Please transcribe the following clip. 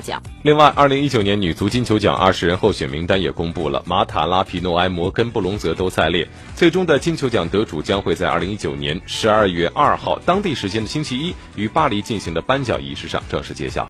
奖。另外，二零一九年女足金球奖二十人候选名单也公布了，马塔、拉皮诺埃、摩根、布隆泽都在列。最终的金球奖得主将会在二零一九年十二月二号当地时间的星期一与巴黎进行的颁奖仪式上正式揭晓。